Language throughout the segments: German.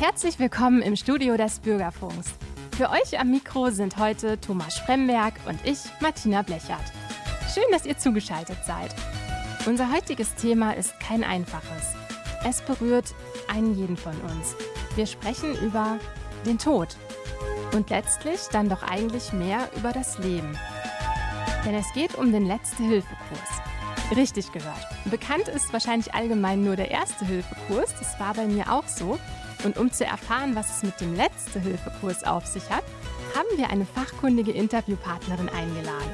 Herzlich willkommen im Studio des Bürgerfunks. Für euch am Mikro sind heute Thomas Spremberg und ich, Martina Blechert. Schön, dass ihr zugeschaltet seid. Unser heutiges Thema ist kein einfaches. Es berührt einen jeden von uns. Wir sprechen über den Tod und letztlich dann doch eigentlich mehr über das Leben. Denn es geht um den Letzte-Hilfe-Kurs. Richtig gehört. Bekannt ist wahrscheinlich allgemein nur der Erste-Hilfe-Kurs. Das war bei mir auch so. Und um zu erfahren, was es mit dem Letzte-Hilfe-Kurs auf sich hat, haben wir eine fachkundige Interviewpartnerin eingeladen.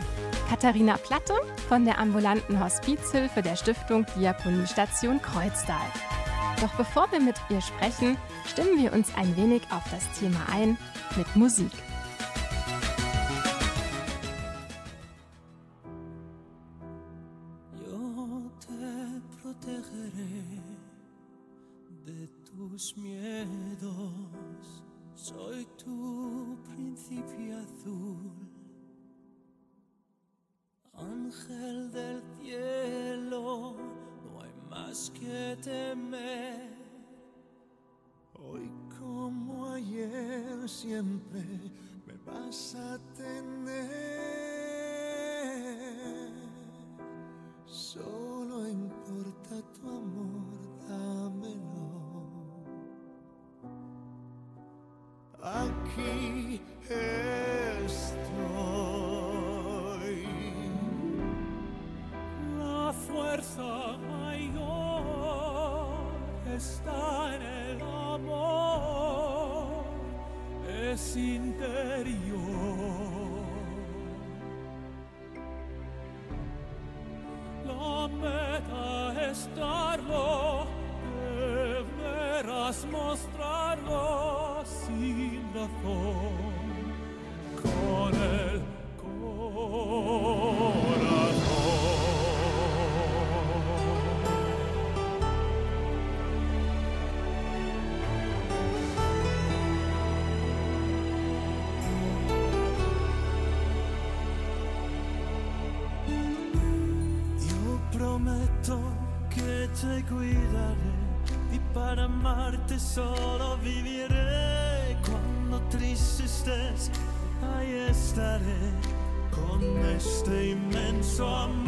Katharina Platte von der ambulanten Hospizhilfe der Stiftung Diakoniestation Kreuztal. Doch bevor wir mit ihr sprechen, stimmen wir uns ein wenig auf das Thema ein mit Musik. Me vas a tener. Solo importa tu amor, dámelo. aquí estoy. La fuerza mayor está en el amor, es interior. saw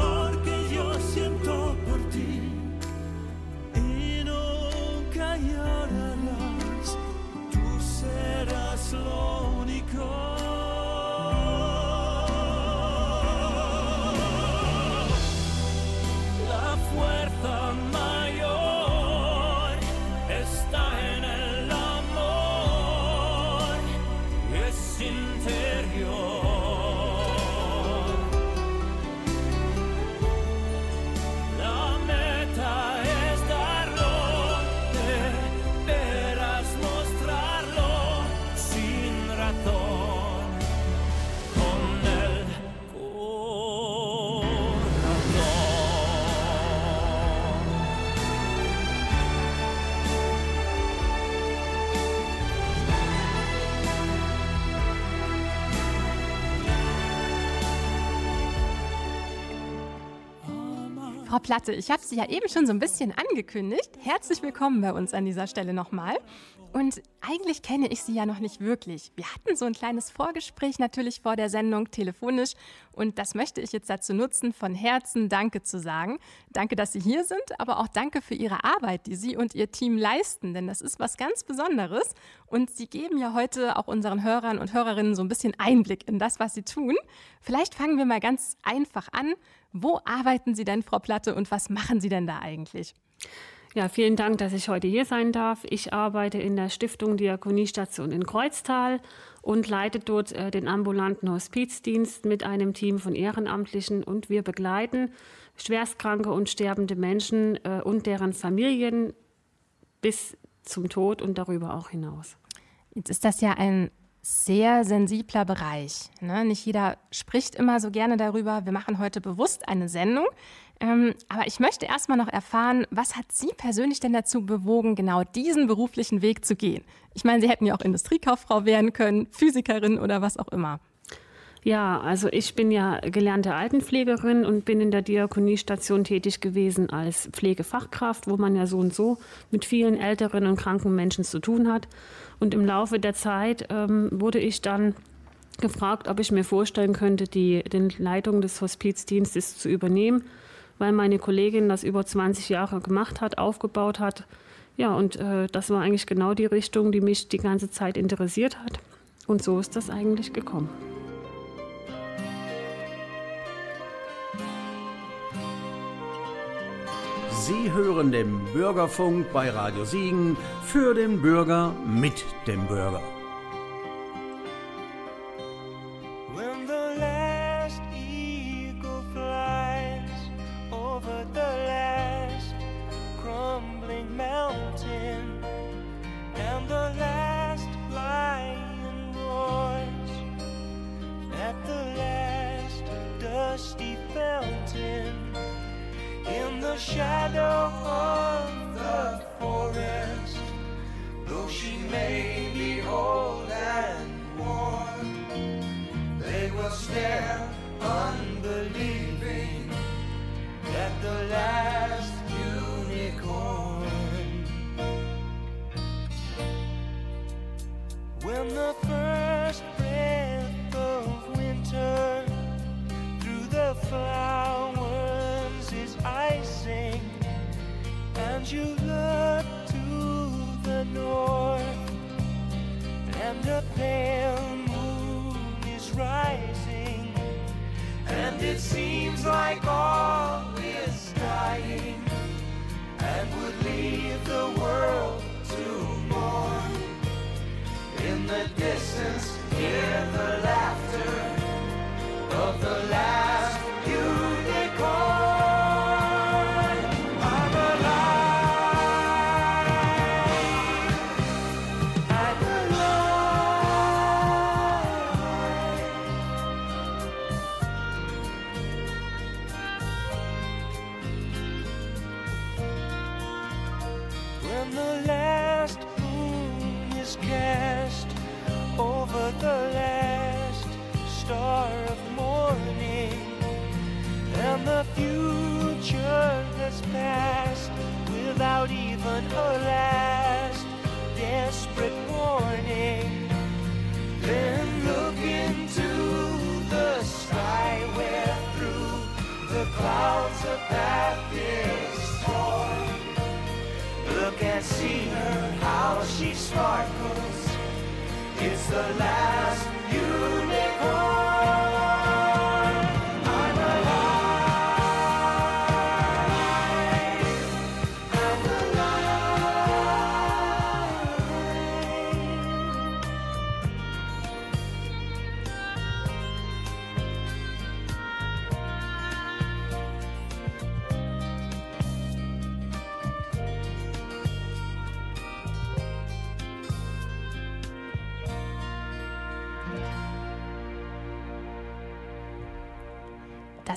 Frau Platte, ich habe Sie ja eben schon so ein bisschen angekündigt. Herzlich willkommen bei uns an dieser Stelle nochmal. Und eigentlich kenne ich Sie ja noch nicht wirklich. Wir hatten so ein kleines Vorgespräch natürlich vor der Sendung telefonisch und das möchte ich jetzt dazu nutzen, von Herzen Danke zu sagen. Danke, dass Sie hier sind, aber auch danke für Ihre Arbeit, die Sie und Ihr Team leisten, denn das ist was ganz Besonderes und Sie geben ja heute auch unseren Hörern und Hörerinnen so ein bisschen Einblick in das, was Sie tun. Vielleicht fangen wir mal ganz einfach an. Wo arbeiten Sie denn, Frau Platte, und was machen Sie denn da eigentlich? Ja, vielen Dank, dass ich heute hier sein darf. Ich arbeite in der Stiftung Diakoniestation in Kreuztal und leite dort äh, den ambulanten Hospizdienst mit einem Team von Ehrenamtlichen und wir begleiten schwerstkranke und sterbende Menschen äh, und deren Familien bis zum Tod und darüber auch hinaus. Jetzt ist das ja ein sehr sensibler Bereich. Ne? Nicht jeder spricht immer so gerne darüber. Wir machen heute bewusst eine Sendung. Ähm, aber ich möchte erstmal noch erfahren, was hat Sie persönlich denn dazu bewogen, genau diesen beruflichen Weg zu gehen? Ich meine, Sie hätten ja auch Industriekauffrau werden können, Physikerin oder was auch immer. Ja, also ich bin ja gelernte Altenpflegerin und bin in der Diakoniestation tätig gewesen als Pflegefachkraft, wo man ja so und so mit vielen älteren und kranken Menschen zu tun hat. Und im Laufe der Zeit ähm, wurde ich dann gefragt, ob ich mir vorstellen könnte, die den Leitung des Hospizdienstes zu übernehmen, weil meine Kollegin das über 20 Jahre gemacht hat, aufgebaut hat. Ja, und äh, das war eigentlich genau die Richtung, die mich die ganze Zeit interessiert hat. Und so ist das eigentlich gekommen. Sie hören den Bürgerfunk bei Radio Siegen für den Bürger mit dem Bürger.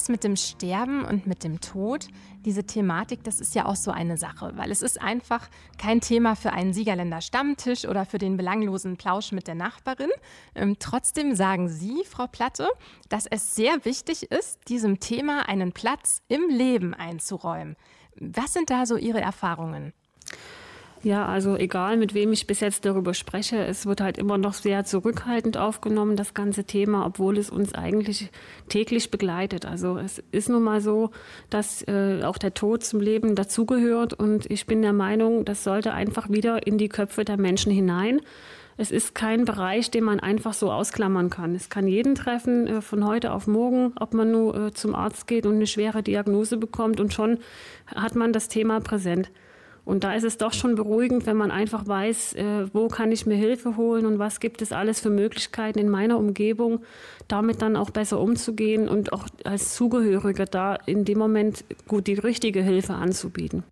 Das mit dem Sterben und mit dem Tod, diese Thematik, das ist ja auch so eine Sache, weil es ist einfach kein Thema für einen Siegerländer Stammtisch oder für den belanglosen Plausch mit der Nachbarin. Ähm, trotzdem sagen Sie, Frau Platte, dass es sehr wichtig ist, diesem Thema einen Platz im Leben einzuräumen. Was sind da so Ihre Erfahrungen? Ja, also egal, mit wem ich bis jetzt darüber spreche, es wird halt immer noch sehr zurückhaltend aufgenommen, das ganze Thema, obwohl es uns eigentlich täglich begleitet. Also es ist nun mal so, dass äh, auch der Tod zum Leben dazugehört und ich bin der Meinung, das sollte einfach wieder in die Köpfe der Menschen hinein. Es ist kein Bereich, den man einfach so ausklammern kann. Es kann jeden treffen, äh, von heute auf morgen, ob man nur äh, zum Arzt geht und eine schwere Diagnose bekommt und schon hat man das Thema präsent. Und da ist es doch schon beruhigend, wenn man einfach weiß, äh, wo kann ich mir Hilfe holen und was gibt es alles für Möglichkeiten in meiner Umgebung, damit dann auch besser umzugehen und auch als Zugehöriger da in dem Moment gut die richtige Hilfe anzubieten.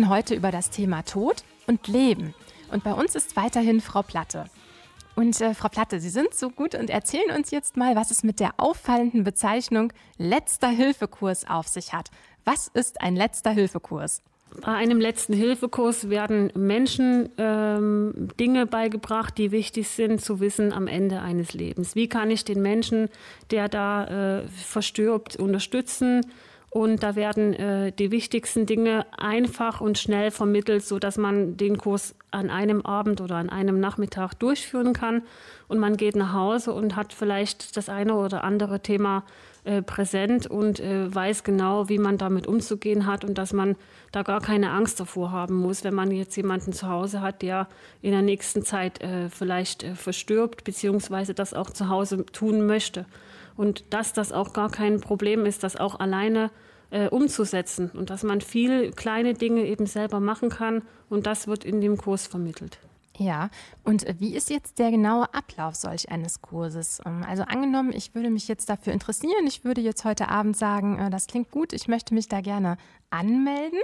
Sprechen heute über das Thema Tod und Leben. Und bei uns ist weiterhin Frau Platte. Und äh, Frau Platte, Sie sind so gut und erzählen uns jetzt mal, was es mit der auffallenden Bezeichnung letzter Hilfekurs auf sich hat. Was ist ein letzter Hilfekurs? Bei einem letzten Hilfekurs werden Menschen ähm, Dinge beigebracht, die wichtig sind zu wissen am Ende eines Lebens. Wie kann ich den Menschen, der da äh, verstirbt, unterstützen? Und da werden äh, die wichtigsten Dinge einfach und schnell vermittelt, sodass man den Kurs an einem Abend oder an einem Nachmittag durchführen kann. Und man geht nach Hause und hat vielleicht das eine oder andere Thema äh, präsent und äh, weiß genau, wie man damit umzugehen hat und dass man da gar keine Angst davor haben muss, wenn man jetzt jemanden zu Hause hat, der in der nächsten Zeit äh, vielleicht äh, verstirbt, beziehungsweise das auch zu Hause tun möchte und dass das auch gar kein Problem ist, das auch alleine äh, umzusetzen und dass man viel kleine Dinge eben selber machen kann und das wird in dem Kurs vermittelt. Ja, und wie ist jetzt der genaue Ablauf solch eines Kurses? Ähm, also angenommen, ich würde mich jetzt dafür interessieren, ich würde jetzt heute Abend sagen, äh, das klingt gut, ich möchte mich da gerne anmelden.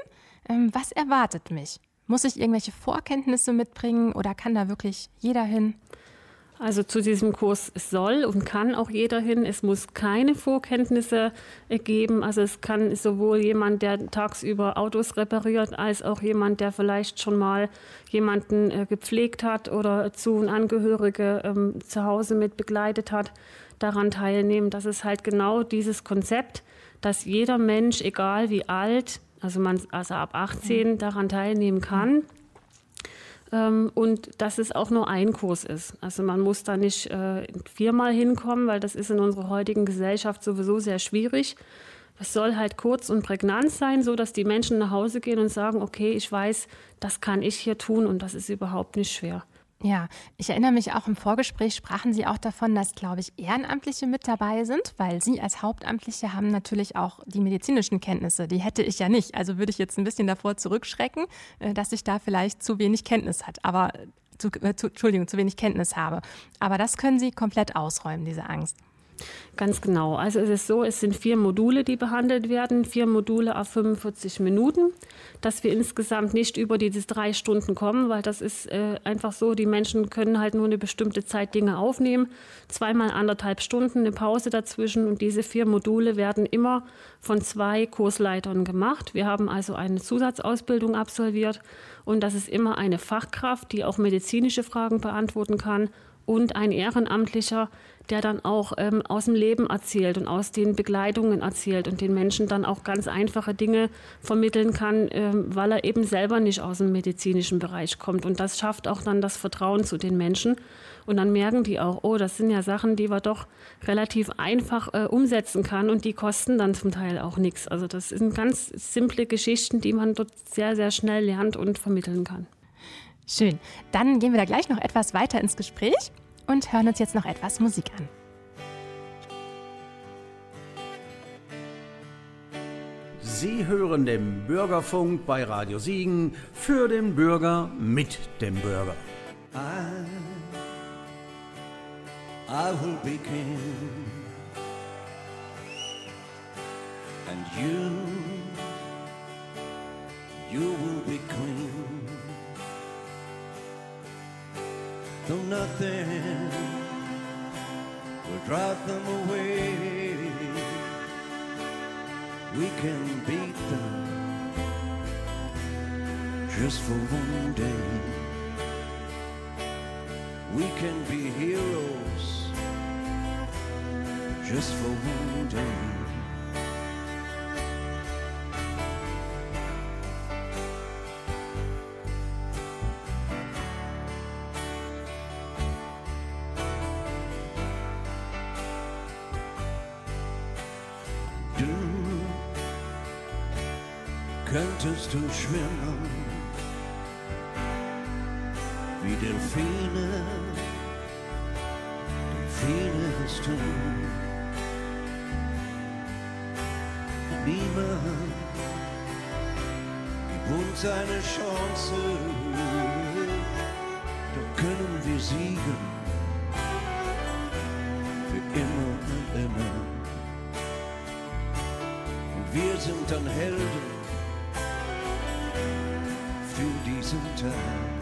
Ähm, was erwartet mich? Muss ich irgendwelche Vorkenntnisse mitbringen oder kann da wirklich jeder hin? Also zu diesem Kurs soll und kann auch jeder hin. Es muss keine Vorkenntnisse geben. Also es kann sowohl jemand, der tagsüber Autos repariert, als auch jemand, der vielleicht schon mal jemanden äh, gepflegt hat oder zu und Angehörige ähm, zu Hause mit begleitet hat, daran teilnehmen. Das ist halt genau dieses Konzept, dass jeder Mensch, egal wie alt, also man also ab 18 daran teilnehmen kann ähm, und dass es auch nur ein Kurs ist. Also man muss da nicht äh, viermal hinkommen, weil das ist in unserer heutigen Gesellschaft sowieso sehr schwierig. Es soll halt kurz und prägnant sein, so dass die Menschen nach Hause gehen und sagen, okay, ich weiß, das kann ich hier tun und das ist überhaupt nicht schwer. Ja, ich erinnere mich auch im Vorgespräch sprachen Sie auch davon, dass, glaube ich, Ehrenamtliche mit dabei sind, weil Sie als Hauptamtliche haben natürlich auch die medizinischen Kenntnisse. Die hätte ich ja nicht. Also würde ich jetzt ein bisschen davor zurückschrecken, äh, dass ich da vielleicht zu wenig Kenntnis hat. Aber zu, äh, zu, Entschuldigung, zu wenig Kenntnis habe. Aber das können Sie komplett ausräumen, diese Angst. Ganz genau. Also es ist so, es sind vier Module, die behandelt werden, vier Module auf 45 Minuten, dass wir insgesamt nicht über diese drei Stunden kommen, weil das ist äh, einfach so, die Menschen können halt nur eine bestimmte Zeit Dinge aufnehmen, zweimal anderthalb Stunden, eine Pause dazwischen. Und diese vier Module werden immer von zwei Kursleitern gemacht. Wir haben also eine Zusatzausbildung absolviert. Und das ist immer eine Fachkraft, die auch medizinische Fragen beantworten kann. Und ein Ehrenamtlicher, der dann auch ähm, aus dem Leben erzählt und aus den Begleitungen erzählt und den Menschen dann auch ganz einfache Dinge vermitteln kann, ähm, weil er eben selber nicht aus dem medizinischen Bereich kommt. Und das schafft auch dann das Vertrauen zu den Menschen. Und dann merken die auch, oh, das sind ja Sachen, die man doch relativ einfach äh, umsetzen kann und die kosten dann zum Teil auch nichts. Also das sind ganz simple Geschichten, die man dort sehr, sehr schnell lernt und vermitteln kann. Schön. Dann gehen wir da gleich noch etwas weiter ins Gespräch und hören uns jetzt noch etwas Musik an. Sie hören den Bürgerfunk bei Radio Siegen für den Bürger mit dem Bürger. I, I will be king, and you, you will be queen. Though nothing will drive them away. We can beat them just for one day. We can be heroes just for one day. Könntest du schwimmen wie Delfine, Delfine es tun. Niemand gibt uns eine Chance, doch können wir siegen, für immer und immer. Und wir sind dann Helden diesem Tag.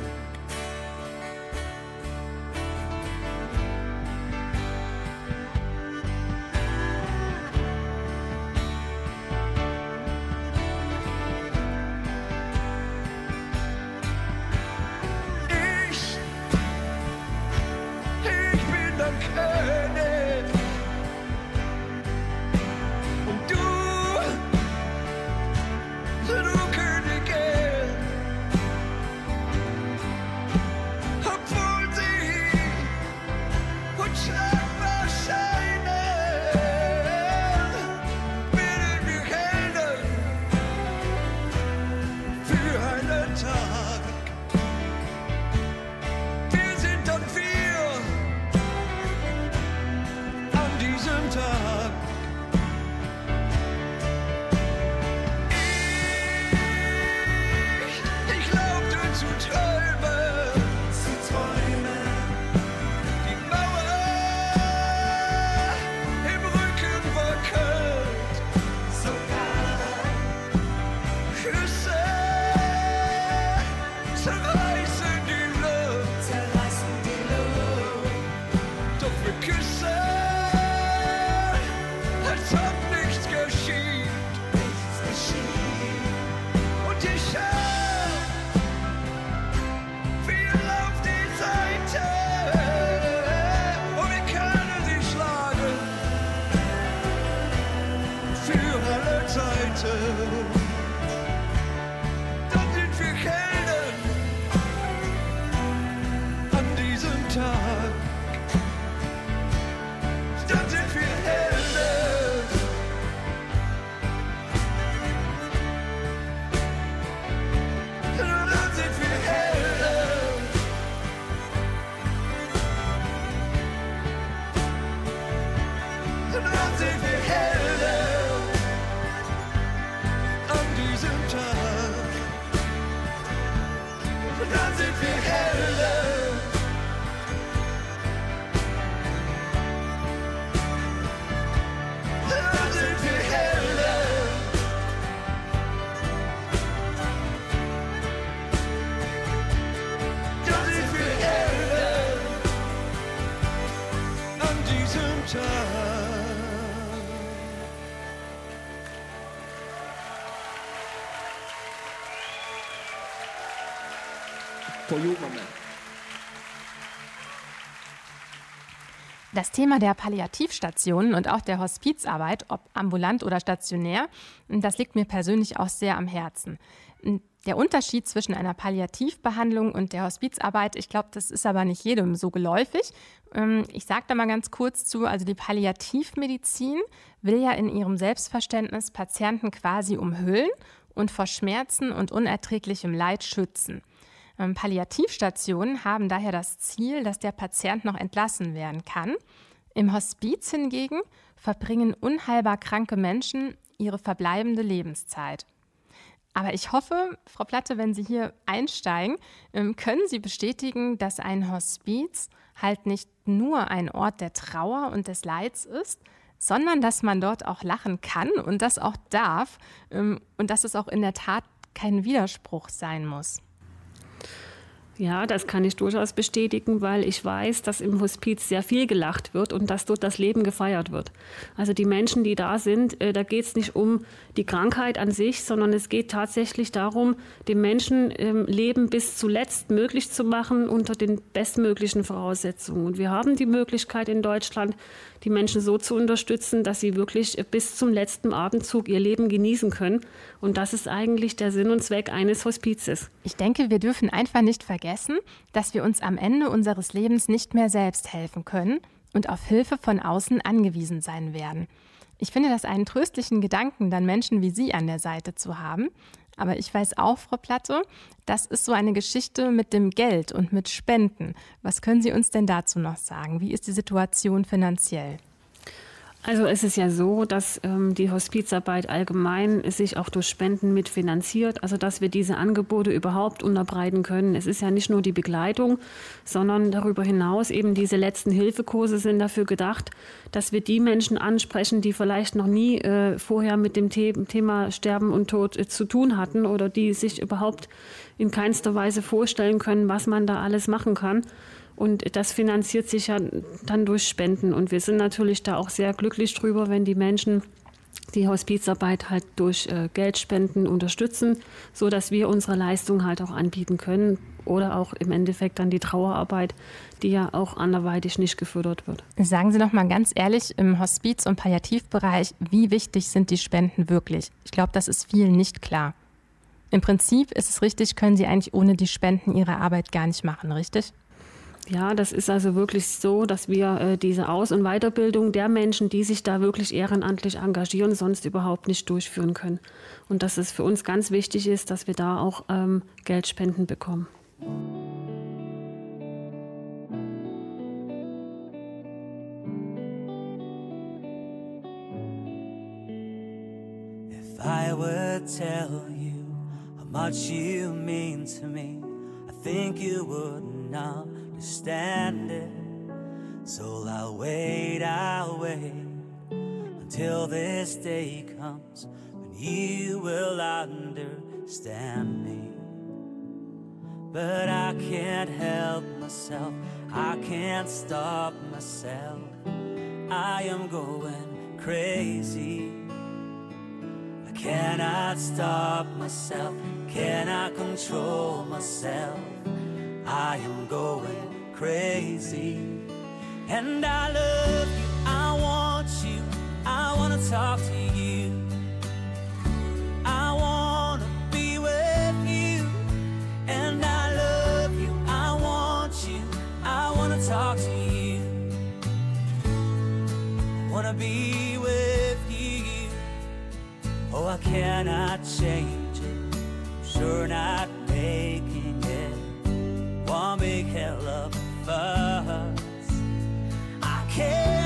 Das Thema der Palliativstationen und auch der Hospizarbeit, ob ambulant oder stationär, das liegt mir persönlich auch sehr am Herzen. Der Unterschied zwischen einer Palliativbehandlung und der Hospizarbeit, ich glaube, das ist aber nicht jedem so geläufig. Ähm, Ich sage da mal ganz kurz zu, also die Palliativmedizin will ja in ihrem Selbstverständnis Patienten quasi umhüllen und vor Schmerzen und unerträglichem Leid schützen. Ähm, Palliativstationen haben daher das Ziel, dass der Patient noch entlassen werden kann. Im Hospiz hingegen verbringen unheilbar kranke Menschen ihre verbleibende Lebenszeit. Aber ich hoffe, Frau Platte, wenn Sie hier einsteigen, ähm, können Sie bestätigen, dass ein Hospiz halt nicht nur ein Ort der Trauer und des Leids ist, sondern dass man dort auch lachen kann und das auch darf ähm, und dass es auch in der Tat kein Widerspruch sein muss. Ja, das kann ich durchaus bestätigen, weil ich weiß, dass im Hospiz sehr viel gelacht wird und dass dort das Leben gefeiert wird. Also die Menschen, die da sind, äh, da geht es nicht um die Krankheit an sich, sondern es geht tatsächlich darum, dem Menschen ähm, Leben bis zuletzt möglich zu machen unter den bestmöglichen Voraussetzungen. Und wir haben die Möglichkeit in Deutschland, die Menschen so zu unterstützen, dass sie wirklich bis zum letzten Atemzug ihr Leben genießen können. Und das ist eigentlich der Sinn und Zweck eines Hospizes. Ich denke, wir dürfen einfach nicht vergessen, dass wir uns am Ende unseres Lebens nicht mehr selbst helfen können und auf Hilfe von außen angewiesen sein werden. Ich finde das einen tröstlichen Gedanken, dann Menschen wie Sie an der Seite zu haben. Aber ich weiß auch, Frau Platte, das ist so eine Geschichte mit dem Geld und mit Spenden. Was können Sie uns denn dazu noch sagen? Wie ist die Situation finanziell? Also es ist ja so, dass ähm, die Hospizarbeit allgemein sich auch durch Spenden mitfinanziert, also dass wir diese Angebote überhaupt unterbreiten können. Es ist ja nicht nur die Begleitung, sondern darüber hinaus eben diese letzten Hilfekurse sind dafür gedacht, dass wir die Menschen ansprechen, die vielleicht noch nie äh, vorher mit dem The Thema Sterben und Tod äh, zu tun hatten oder die sich überhaupt in keinster Weise vorstellen können, was man da alles machen kann. Und das finanziert sich ja dann durch Spenden. Und wir sind natürlich da auch sehr glücklich drüber, wenn die Menschen die Hospizarbeit halt durch äh, Geldspenden unterstützen, so dass wir unsere Leistung halt auch anbieten können oder auch im Endeffekt dann die Trauerarbeit, die ja auch anderweitig nicht gefördert wird. Sagen Sie noch mal ganz ehrlich im Hospiz- und Palliativbereich, wie wichtig sind die Spenden wirklich? Ich glaube, das ist vielen nicht klar. Im Prinzip ist es richtig, können Sie eigentlich ohne die Spenden Ihre Arbeit gar nicht machen, richtig? Ja, das ist also wirklich so, dass wir äh, diese Aus- und Weiterbildung der Menschen, die sich da wirklich ehrenamtlich engagieren, sonst überhaupt nicht durchführen können. Und dass es für uns ganz wichtig ist, dass wir da auch ähm, Geldspenden bekommen. If I would tell you how much you mean to me, I think you would not understand it. So I'll wait, I'll wait until this day comes when you will understand me. But I can't help myself, I can't stop myself. I am going crazy. I cannot stop myself, cannot control myself. I am going crazy. And I love you, I want you, I wanna talk to you. I wanna be with you. And I love you, I want you, I wanna talk to you. I wanna be with you. Oh, I cannot change it, sure not making it one big hell of a fuss. I cannot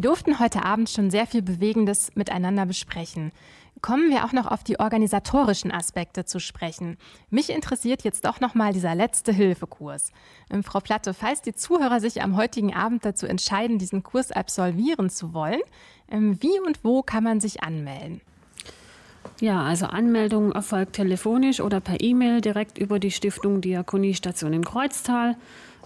Wir durften heute Abend schon sehr viel Bewegendes miteinander besprechen. Kommen wir auch noch auf die organisatorischen Aspekte zu sprechen. Mich interessiert jetzt doch noch mal dieser letzte Hilfekurs. Ähm, Frau Platte, falls die Zuhörer sich am heutigen Abend dazu entscheiden, diesen Kurs absolvieren zu wollen, ähm, wie und wo kann man sich anmelden? Ja, also Anmeldung erfolgt telefonisch oder per E-Mail direkt über die Stiftung Diakoniestation in Kreuztal.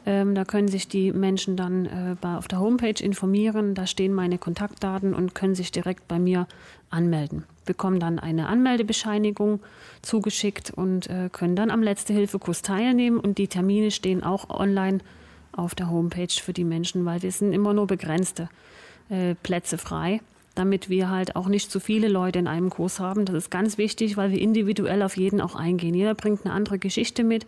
Ähm, da können sich die Menschen dann äh, auf der Homepage informieren. Da stehen meine Kontaktdaten und können sich direkt bei mir anmelden. Bekommen dann eine Anmeldebescheinigung zugeschickt und äh, können dann am Letzte-Hilfe-Kurs teilnehmen. Und die Termine stehen auch online auf der Homepage für die Menschen, weil wir sind immer nur begrenzte äh, Plätze frei. damit wir halt auch nicht zu viele Leute in einem Kurs haben. Das ist ganz wichtig, weil wir individuell auf jeden auch eingehen. Jeder bringt eine andere Geschichte mit.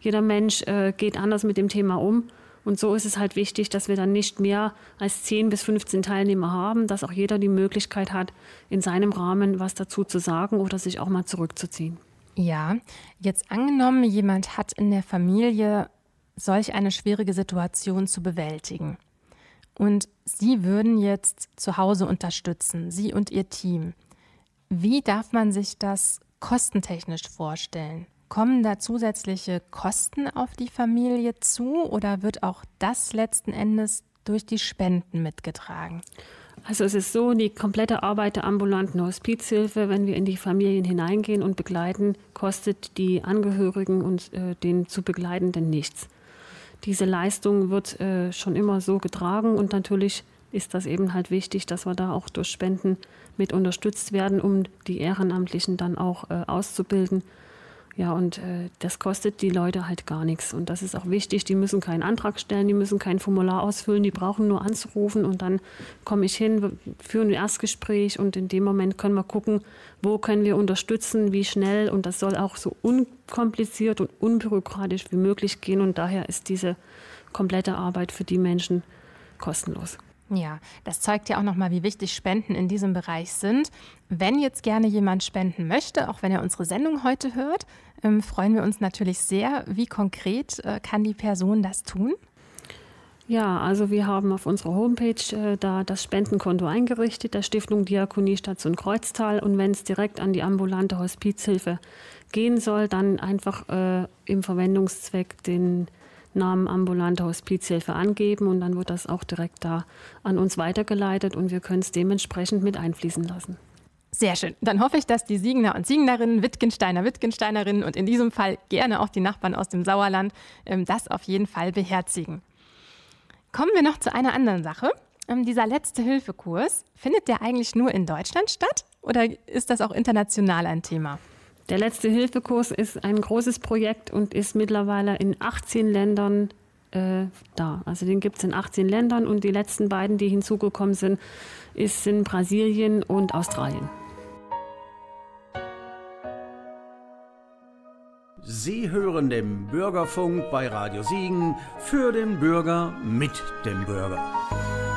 Jeder Mensch äh, geht anders mit dem Thema um. Und so ist es halt wichtig, dass wir dann nicht mehr als 10 bis 15 Teilnehmer haben, dass auch jeder die Möglichkeit hat, in seinem Rahmen was dazu zu sagen oder sich auch mal zurückzuziehen. Ja, jetzt angenommen, jemand hat in der Familie solch eine schwierige Situation zu bewältigen. Und Sie würden jetzt zu Hause unterstützen, Sie und Ihr Team. Wie darf man sich das kostentechnisch vorstellen? Kommen da zusätzliche Kosten auf die Familie zu oder wird auch das letzten Endes durch die Spenden mitgetragen? Also es ist so, die komplette Arbeit der ambulanten Hospizhilfe, wenn wir in die Familien hineingehen und begleiten, kostet die Angehörigen und äh, den zu begleitenden nichts. Diese Leistung wird äh, schon immer so getragen und natürlich ist das eben halt wichtig, dass wir da auch durch Spenden mit unterstützt werden, um die Ehrenamtlichen dann auch äh, auszubilden ja, und äh, das kostet die Leute halt gar nichts. Und das ist auch wichtig. Die müssen keinen Antrag stellen, die müssen kein Formular ausfüllen, die brauchen nur anzurufen und dann komme ich hin, führen ein Erstgespräch und in dem Moment können wir gucken, wo können wir unterstützen, wie schnell. Und das soll auch so unkompliziert und unbürokratisch wie möglich gehen. Und daher ist diese komplette Arbeit für die Menschen kostenlos. Ja, das zeugt ja auch nochmal, wie wichtig Spenden in diesem Bereich sind. Wenn jetzt gerne jemand spenden möchte, auch wenn er unsere Sendung heute hört, ähm, freuen wir uns natürlich sehr. Wie konkret äh, kann die Person das tun? Ja, also wir haben auf unserer Homepage äh, da das Spendenkonto eingerichtet, der Stiftung Diakonie Station Kreuztal. Und wenn es direkt an die ambulante Hospizhilfe gehen soll, dann einfach äh, im Verwendungszweck den Namen ambulante Hospizhilfe angeben und dann wird das auch direkt da an uns weitergeleitet und wir können es dementsprechend mit einfließen lassen. Sehr schön. Dann hoffe ich, dass die Siegener und Siegenerinnen, Wittgensteiner, Wittgensteinerinnen und in diesem Fall gerne auch die Nachbarn aus dem Sauerland ähm, das auf jeden Fall beherzigen. Kommen wir noch zu einer anderen Sache. Ähm, dieser letzte Hilfekurs, findet der eigentlich nur in Deutschland statt oder ist das auch international ein Thema? Der letzte Hilfekurs ist ein großes Projekt und ist mittlerweile in 18 Ländern äh, da. Also den gibt es in 18 Ländern und die letzten beiden, die hinzugekommen sind, ist in Brasilien und Australien. Sie hören den Bürgerfunk bei Radio Siegen für den Bürger mit dem Bürger.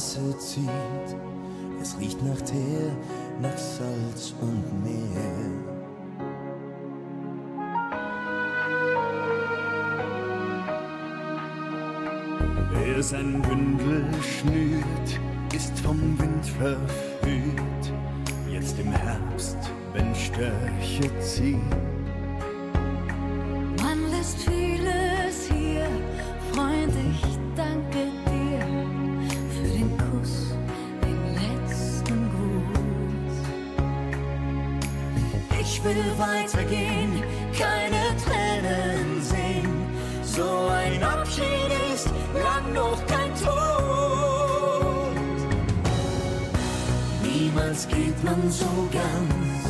Straße zieht. Es riecht nach Teer, nach Salz und Meer. Wer sein Bündel schnürt, ist vom Wind verführt. Jetzt im Herbst, wenn Störche ziehen will weitergehen, keine Tränen sehen. So ein Abschied ist lang noch kein Tod. Niemals geht man so ganz.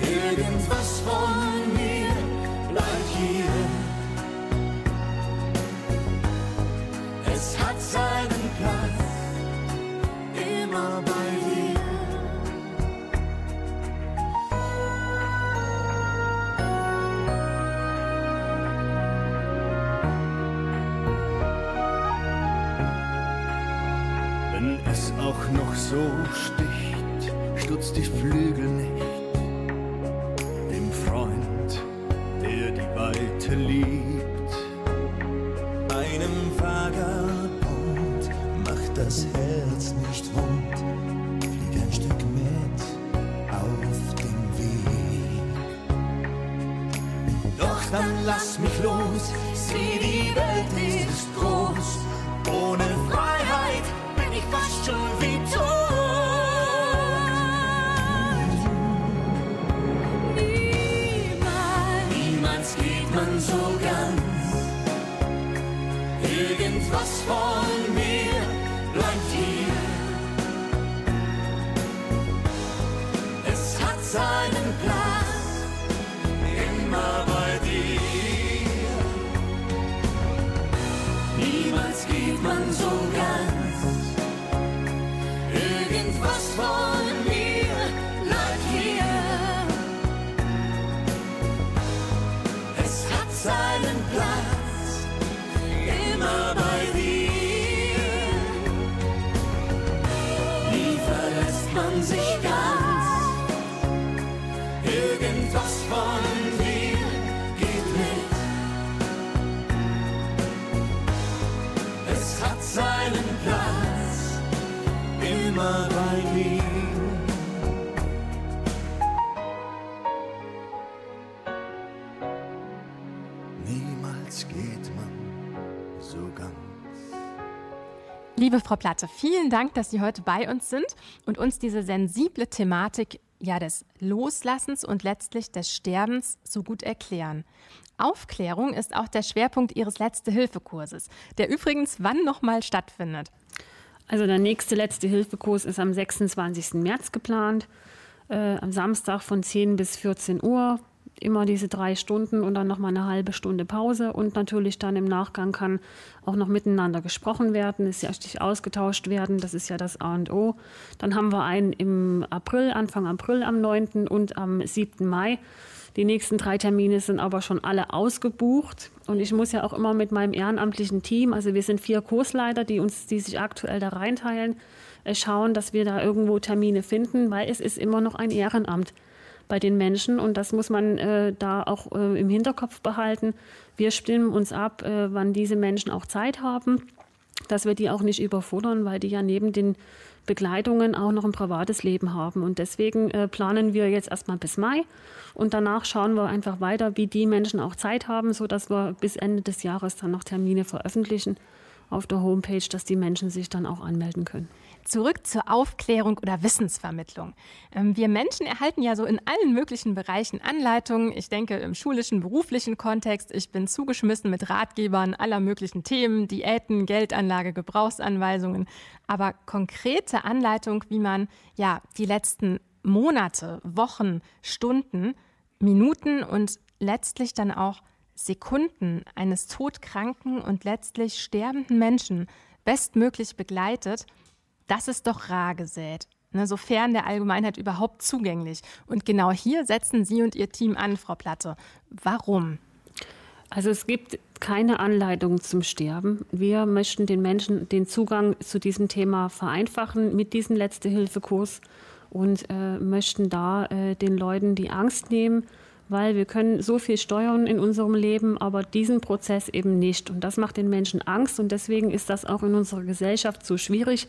Irgendwas von immer bei mir. Niemals geht man so ganz. Liebe Frau Platte, vielen Dank, dass Sie heute bei uns sind und uns diese sensible Thematik ja des Loslassens und letztlich des Sterbens so gut erklären. Aufklärung ist auch der Schwerpunkt Ihres Letzte-Hilfe-Kurses, der übrigens wann nochmal stattfindet. Also der nächste letzte Hilfekurs ist am 26. März geplant, äh, am Samstag von 10 bis 14 Uhr. Immer diese drei Stunden und dann nochmal eine halbe Stunde Pause. Und natürlich dann im Nachgang kann auch noch miteinander gesprochen werden, ist ja richtig ausgetauscht werden. Das ist ja das A und O. Dann haben wir einen im April, Anfang April am 9. und am 7. Mai. Die nächsten drei Termine sind aber schon alle ausgebucht. Und ich muss ja auch immer mit meinem ehrenamtlichen Team, also wir sind vier Kursleiter, die uns, die sich aktuell da reinteilen, äh, schauen, dass wir da irgendwo Termine finden, weil es ist immer noch ein Ehrenamt bei den Menschen und das muss man äh, da auch äh, im Hinterkopf behalten. Wir stimmen uns ab, äh, wann diese Menschen auch Zeit haben, dass wir die auch nicht überfordern, weil die ja neben den Begleitungen auch noch ein privates Leben haben. Und deswegen äh, planen wir jetzt erstmal bis Mai und danach schauen wir einfach weiter, wie die Menschen auch Zeit haben, sodass wir bis Ende des Jahres dann noch Termine veröffentlichen auf der Homepage, dass die Menschen sich dann auch anmelden können. Zurück zur Aufklärung oder Wissensvermittlung. Ähm, Wir Menschen erhalten ja so in allen möglichen Bereichen Anleitungen. Ich denke im schulischen, beruflichen Kontext. Ich bin zugeschmissen mit Ratgebern aller möglichen Themen, Diäten, Geldanlage, Gebrauchsanweisungen. Aber konkrete Anleitung, wie man ja die letzten Monate, Wochen, Stunden, Minuten und letztlich dann auch Sekunden eines todkranken und letztlich sterbenden Menschen bestmöglich begleitet, das ist doch rar gesät. Ne, sofern der Allgemeinheit überhaupt zugänglich. Und genau hier setzen Sie und Ihr Team an, Frau Platte. Warum? Also es gibt keine Anleitung zum Sterben. Wir möchten den Menschen den Zugang zu diesem Thema vereinfachen mit diesem Letzte-Hilfe-Kurs und äh, möchten da äh, den Leuten die Angst nehmen, weil wir können so viel steuern in unserem Leben, aber diesen Prozess eben nicht. Und das macht den Menschen Angst und deswegen ist das auch in unserer Gesellschaft so schwierig,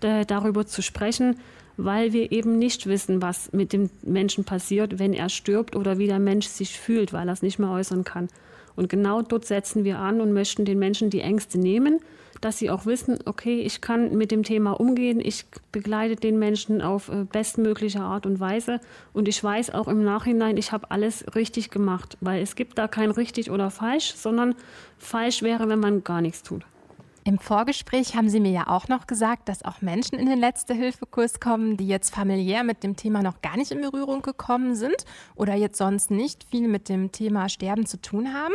da, darüber zu sprechen, weil wir eben nicht wissen, was mit dem Menschen passiert, wenn er stirbt oder wie der Mensch sich fühlt, weil er es nicht mehr äußern kann. Und genau dort setzen wir an und möchten den Menschen die Ängste nehmen, dass sie auch wissen, okay, ich kann mit dem Thema umgehen, ich begleite den Menschen auf äh, bestmögliche Art und Weise. Und ich weiß auch im Nachhinein, ich habe alles richtig gemacht, weil es gibt da kein richtig oder falsch, sondern falsch wäre, wenn man gar nichts tut. Im Vorgespräch haben Sie mir ja auch noch gesagt, dass auch Menschen in den Letzte-Hilfe-Kurs kommen, die jetzt familiär mit dem Thema noch gar nicht in Berührung gekommen sind oder jetzt sonst nicht viel mit dem Thema Sterben zu tun haben.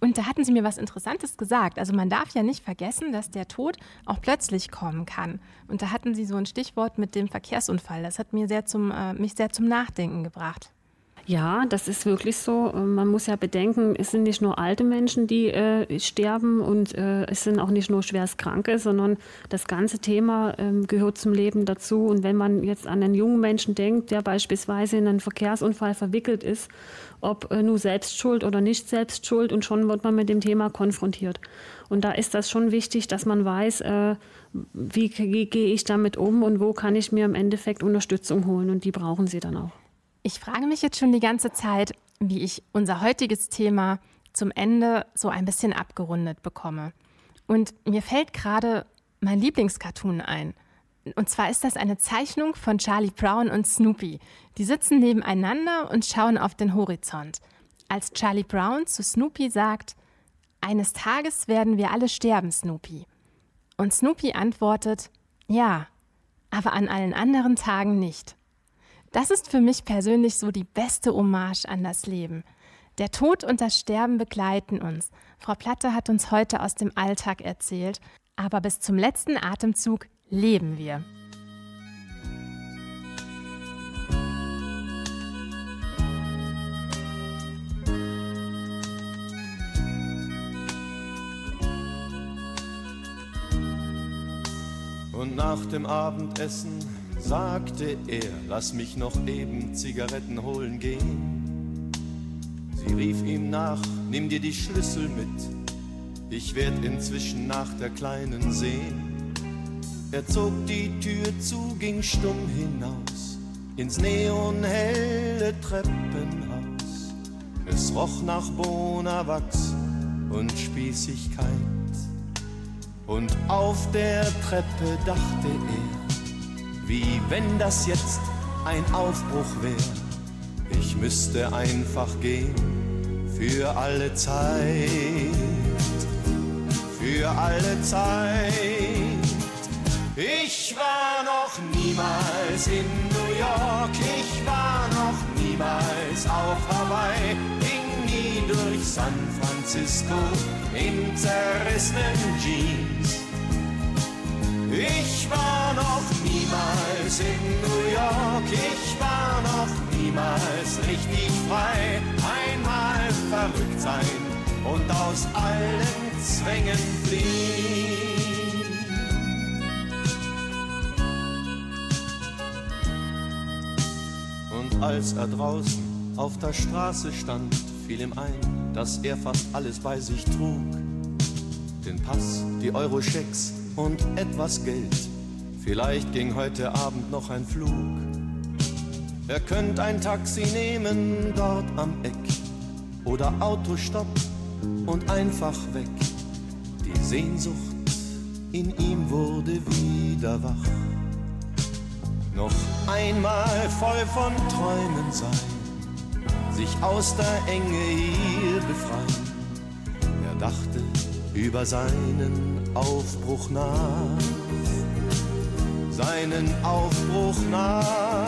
Und da hatten Sie mir was Interessantes gesagt. Also man darf ja nicht vergessen, dass der Tod auch plötzlich kommen kann. Und da hatten Sie so ein Stichwort mit dem Verkehrsunfall. Das hat mir sehr zum, äh, mich sehr zum Nachdenken gebracht. Ja, das ist wirklich so. Man muss ja bedenken, es sind nicht nur alte Menschen, die äh, sterben und äh, es sind auch nicht nur Schwerstkranke, sondern das ganze Thema äh, gehört zum Leben dazu. Und wenn man jetzt an einen jungen Menschen denkt, der beispielsweise in einen Verkehrsunfall verwickelt ist, ob äh, nur selbst schuld oder nicht selbst schuld, und schon wird man mit dem Thema konfrontiert. Und da ist das schon wichtig, dass man weiß, äh, wie, wie gehe ich damit um und wo kann ich mir im Endeffekt Unterstützung holen. Und die brauchen sie dann auch. Ich frage mich jetzt schon die ganze Zeit, wie ich unser heutiges Thema zum Ende so ein bisschen abgerundet bekomme. Und mir fällt gerade mein Lieblingscartoon ein. Und zwar ist das eine Zeichnung von Charlie Brown und Snoopy. Die sitzen nebeneinander und schauen auf den Horizont. als Charlie Brown zu Snoopy sagt, eines Tages werden wir alle sterben, Snoopy. Und Snoopy antwortet, ja, aber an allen anderen Tagen nicht. Das ist für mich persönlich so die beste Hommage an das Leben. Der Tod und das Sterben begleiten uns. Frau Platte hat uns heute aus dem Alltag erzählt, aber bis zum letzten Atemzug leben wir. Und nach dem Abendessen sagte er, lass mich noch eben Zigaretten holen gehen. Sie rief ihm nach, nimm dir die Schlüssel mit, ich werd inzwischen nach der Kleinen sehen. Er zog die Tür zu, ging stumm hinaus ins neonhelle Treppenhaus. Es roch nach Bonawachs und Spießigkeit. Und auf der Treppe dachte er, wie wenn das jetzt ein Aufbruch wär. Ich müsste einfach gehen für alle Zeit, für alle Zeit. Ich war noch niemals in New York, ich war noch niemals auf Hawaii, ging nie durch San Francisco in zerrissenen Jeans. Ich war noch niemals in New York, ich war noch niemals richtig frei. Einmal verrückt sein und aus allen Zwängen fliehen. Und als er draußen auf der Straße stand, fiel ihm ein, dass er fast alles bei sich trug. Den Pass, die Euro-Schecks und etwas Geld. Vielleicht ging heute Abend noch ein Flug. Er könnte ein Taxi nehmen dort am Eck oder Autostopp und einfach weg. Die Sehnsucht in ihm wurde wieder wach. Noch einmal voll von Träumen sein, sich aus der Enge hier befreien. Er dachte über seinen Aufbruch nach, seinen Aufbruch nach.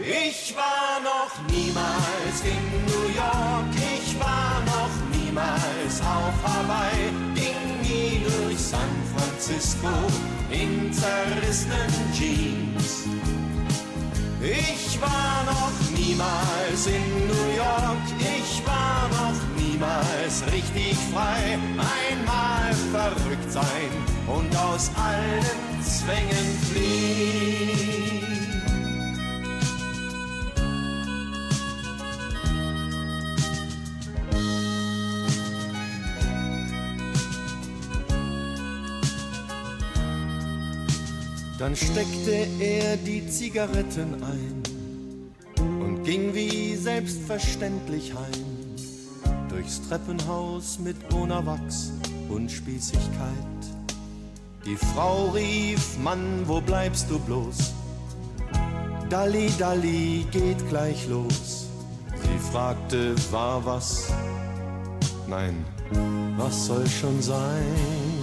Ich war noch niemals in New York, ich war noch niemals auf Hawaii, ging nie durch San Francisco in zerrissenen Jeans. Ich war noch niemals in New York, ich war noch niemals richtig frei. Einmal verrückt sein und aus allen Zwängen fliehen. Dann steckte er die Zigaretten ein und ging wie selbstverständlich heim durchs Treppenhaus mit Bonawachs und Spießigkeit. Die Frau rief, Mann, wo bleibst du bloß? Dalli, Dalli, geht gleich los. Sie fragte, war was? Nein, was soll schon sein?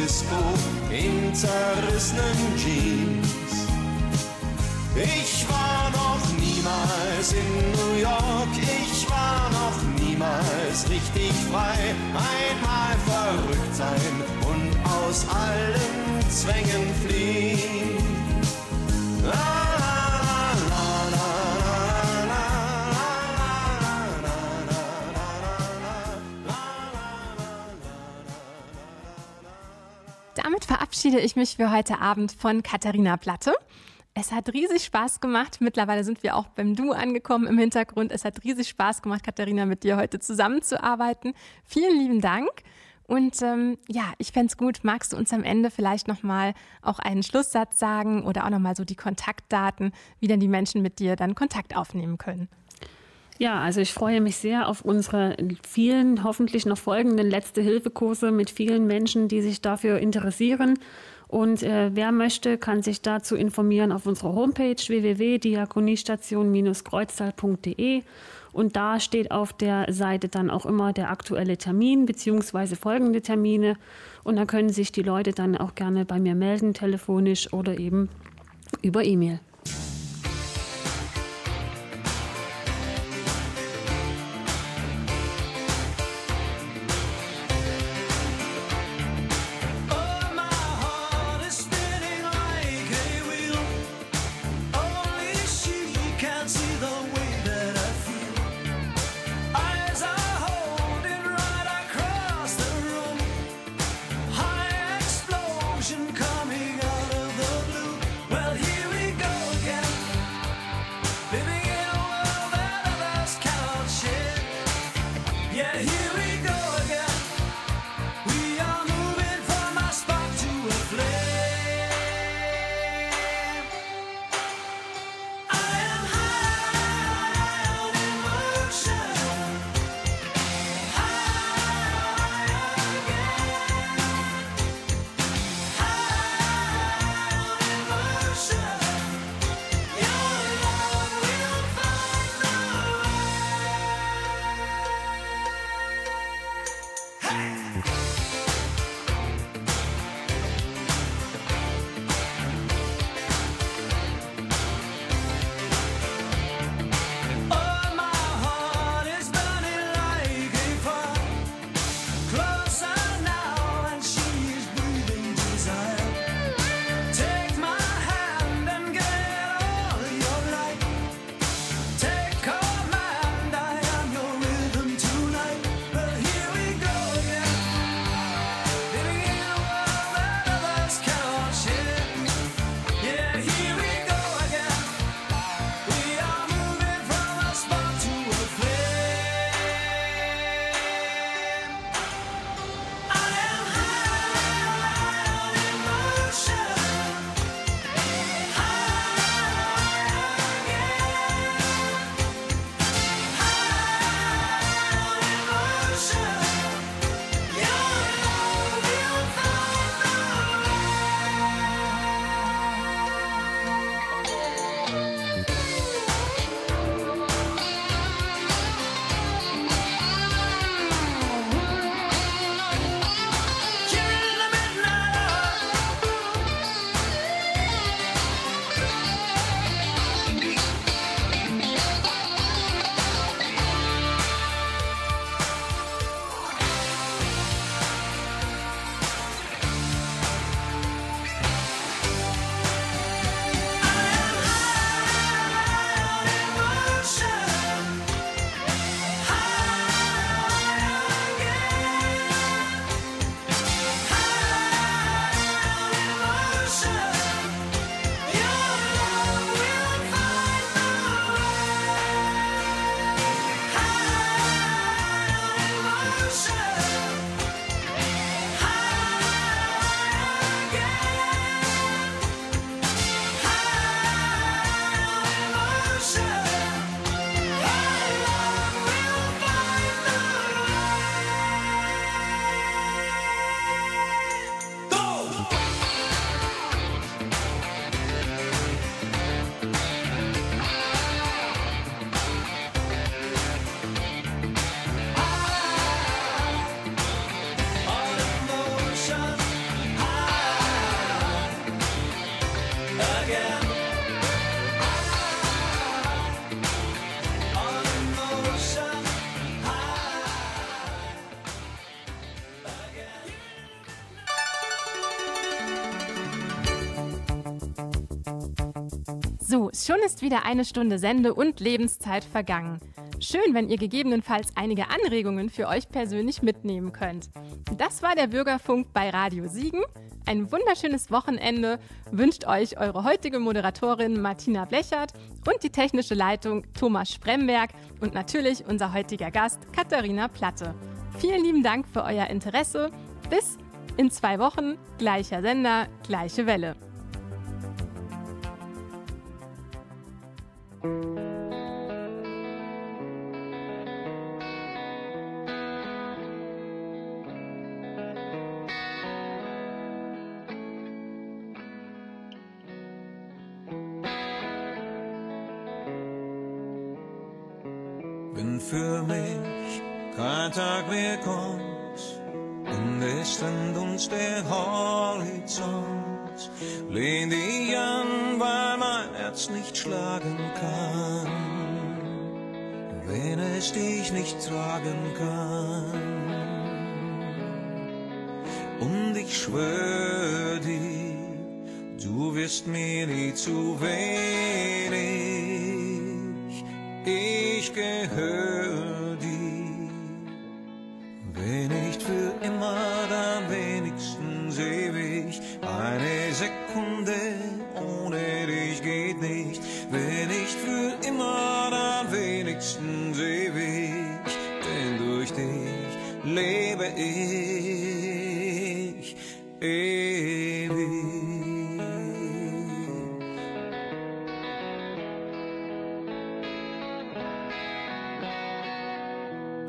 Francisco in zerrissenen Jeans. Ich war noch niemals in New York, ich war noch niemals richtig frei, einmal verrückt sein und aus allen Zwängen fliehen. Verabschiede ich mich für heute Abend von Katharina Platte. Es hat riesig Spaß gemacht. Mittlerweile sind wir auch beim Du angekommen im Hintergrund. Es hat riesig Spaß gemacht, Katharina, mit dir heute zusammenzuarbeiten. Vielen lieben Dank. Und ähm, ja, ich fände es gut, magst du uns am Ende vielleicht nochmal auch einen Schlusssatz sagen oder auch nochmal so die Kontaktdaten, wie denn die Menschen mit dir dann Kontakt aufnehmen können? Ja, also ich freue mich sehr auf unsere vielen, hoffentlich noch folgenden Letzte-Hilfe-Kurse mit vielen Menschen, die sich dafür interessieren. Und äh, wer möchte, kann sich dazu informieren auf unserer Homepage www.diakoniestation-kreuztal.de und da steht auf der Seite dann auch immer der aktuelle Termin bzw. folgende Termine. Und da können sich die Leute dann auch gerne bei mir melden, telefonisch oder eben über E-Mail. Schon ist wieder eine Stunde Sende- und Lebenszeit vergangen. Schön, wenn ihr gegebenenfalls einige Anregungen für euch persönlich mitnehmen könnt. Das war der Bürgerfunk bei Radio Siegen. Ein wunderschönes Wochenende wünscht euch eure heutige Moderatorin Martina Blechert und die technische Leitung Thomas Spremberg und natürlich unser heutiger Gast Katharina Platte. Vielen lieben Dank für euer Interesse. Bis in zwei Wochen, gleicher Sender, gleiche Welle. Wenn für mich kein Tag mehr kommt und es trennt uns der Horizont, lehn dich Herz nicht schlagen kann, wenn es dich nicht tragen kann. Und ich schwör dir, du wirst mir nie zu wenig. Ich gehör dir, wenn nicht für immer, dann wenigstens ewig. Eine Sekunde ich ewig.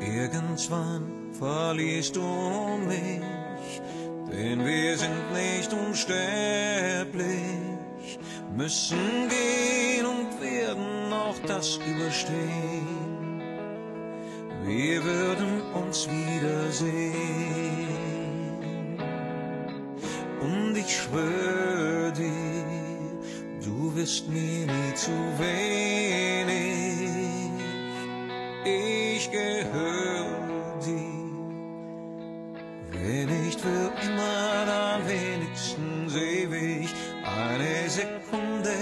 Irgendwann verlierst du mich, denn wir sind nicht unsterblich, müssen gehen und werden auch das überstehen. Wir würden uns wiedersehen. Dir, du wirst mir nie zu wenig. Ich gehör dir, wenn nicht für immer, dann wenigstens ewig. Eine Sekunde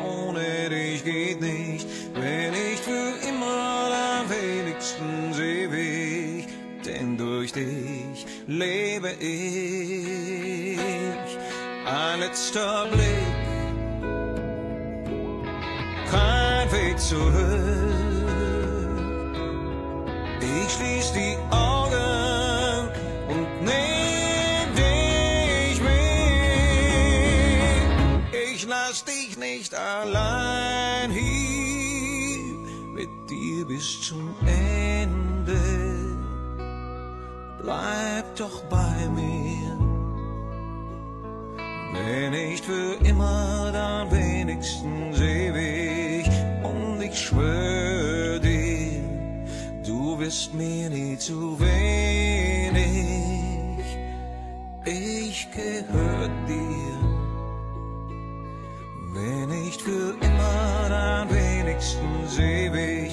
ohne dich geht nicht, wenn nicht für immer, dann wenigstens ewig. Denn durch dich lebe ich. Letzter Blick, kein Weg zurück. Ich schließ die Augen und nehm dich mit. Ich lass dich nicht allein hier mit dir bis zum Ende. Bleib doch bei mir. Wenn nicht für immer, dann wenigstens ewig. Und ich schwör dir, du bist mir nie zu wenig. Ich gehör dir. Wenn nicht für immer, dann wenigstens ewig.